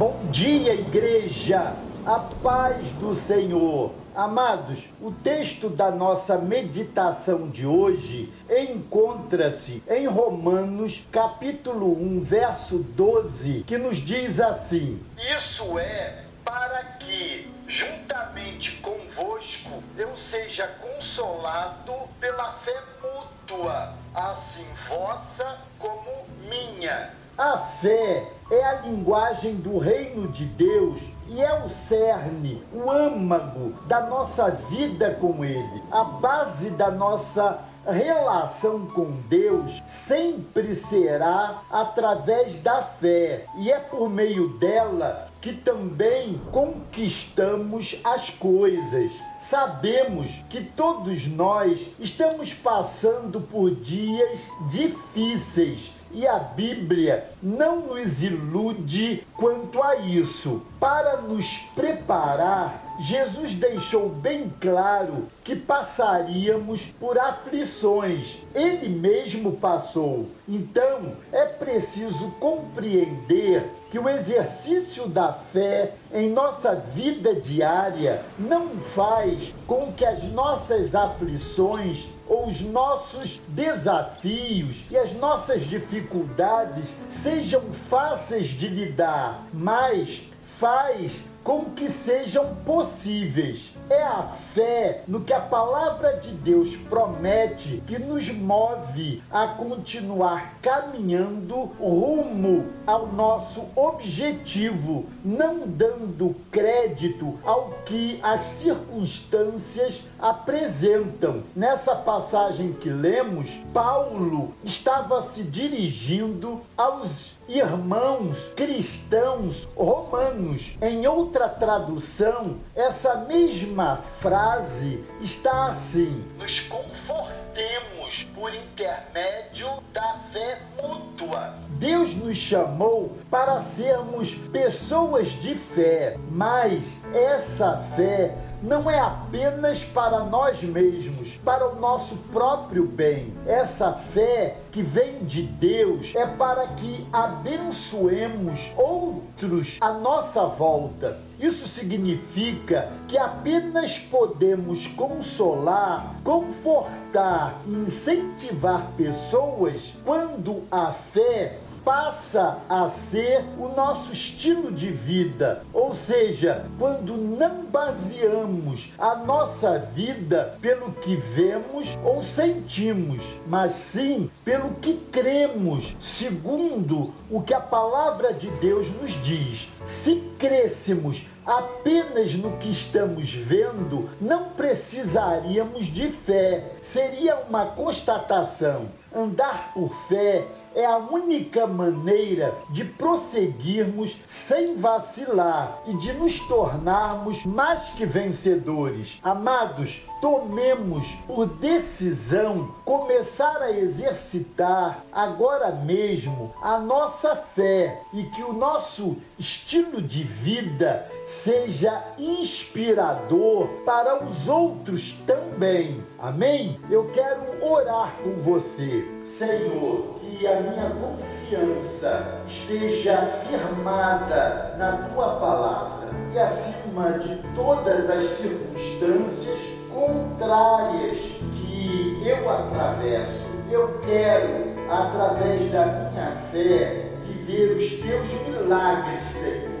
Bom dia, igreja! A paz do Senhor. Amados, o texto da nossa meditação de hoje encontra-se em Romanos, capítulo 1, verso 12, que nos diz assim: Isso é para que, juntamente convosco, eu seja consolado pela fé mútua, assim vossa como minha. A fé é a linguagem do reino de Deus e é o cerne, o âmago da nossa vida com Ele, a base da nossa relação com Deus sempre será através da fé, e é por meio dela que também conquistamos as coisas. Sabemos que todos nós estamos passando por dias difíceis e a Bíblia não nos ilude quanto a isso. Para nos preparar, Jesus deixou bem claro que passaríamos por aflições. Ele mesmo passou. Então, é preciso compreender que o exercício da fé em nossa vida diária não faz com que as nossas aflições ou os nossos desafios e as nossas dificuldades sejam fáceis de lidar, mas faz com que sejam possíveis. É a fé no que a palavra de Deus promete que nos move a continuar caminhando rumo ao nosso objetivo, não dando crédito ao que as circunstâncias apresentam. Nessa passagem que lemos, Paulo estava se dirigindo aos irmãos cristãos romanos. Em outra tradução, essa mesma frase está assim: Nos confortemos por intermédio da fé mútua. Deus nos chamou para sermos pessoas de fé, mas essa fé não é apenas para nós mesmos, para o nosso próprio bem. Essa fé que vem de Deus é para que abençoemos outros à nossa volta. Isso significa que apenas podemos consolar, confortar incentivar pessoas quando a fé passa a ser o nosso estilo de vida. Ou seja, quando não baseamos a nossa vida pelo que vemos ou sentimos, mas sim pelo que cremos, segundo o que a palavra de Deus nos diz. Se crêssemos apenas no que estamos vendo, não precisaríamos de fé. Seria uma constatação. Andar por fé é a única maneira de prosseguirmos sem vacilar e de nos tornarmos mais que vencedores. Amados, tomemos por decisão começar a exercitar agora mesmo a nossa fé e que o nosso estilo de vida seja inspirador para os outros também. Amém? Eu quero orar com você, Senhor que a minha confiança esteja firmada na tua palavra e acima de todas as circunstâncias contrárias que eu atravesso, eu quero, através da minha fé, viver os teus milagres, Senhor,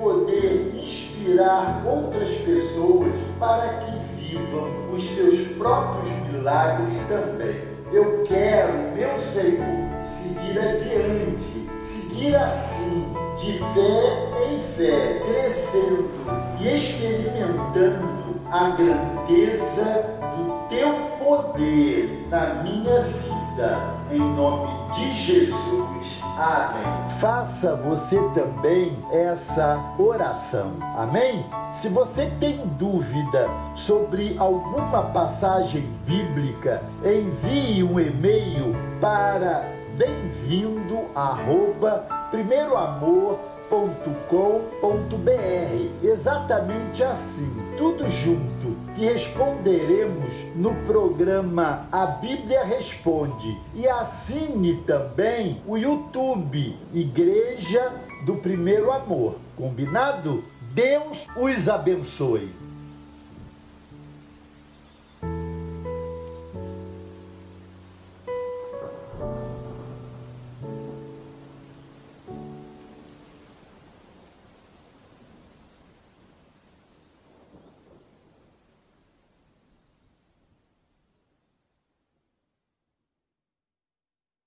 poder inspirar outras pessoas para que vivam os seus próprios milagres também. Eu quero, meu Senhor, seguir adiante, seguir assim, de fé em fé, crescendo e experimentando a grandeza do teu poder na minha vida, em nome de Jesus. Amém. Faça você também essa oração. Amém? Se você tem dúvida sobre alguma passagem bíblica, envie um e-mail para bem-vindo arroba primeiroamor.com.br. Exatamente assim, tudo junto, que responderemos no programa A Bíblia Responde. E assine também o YouTube Igreja do Primeiro Amor. Combinado? Deus os abençoe.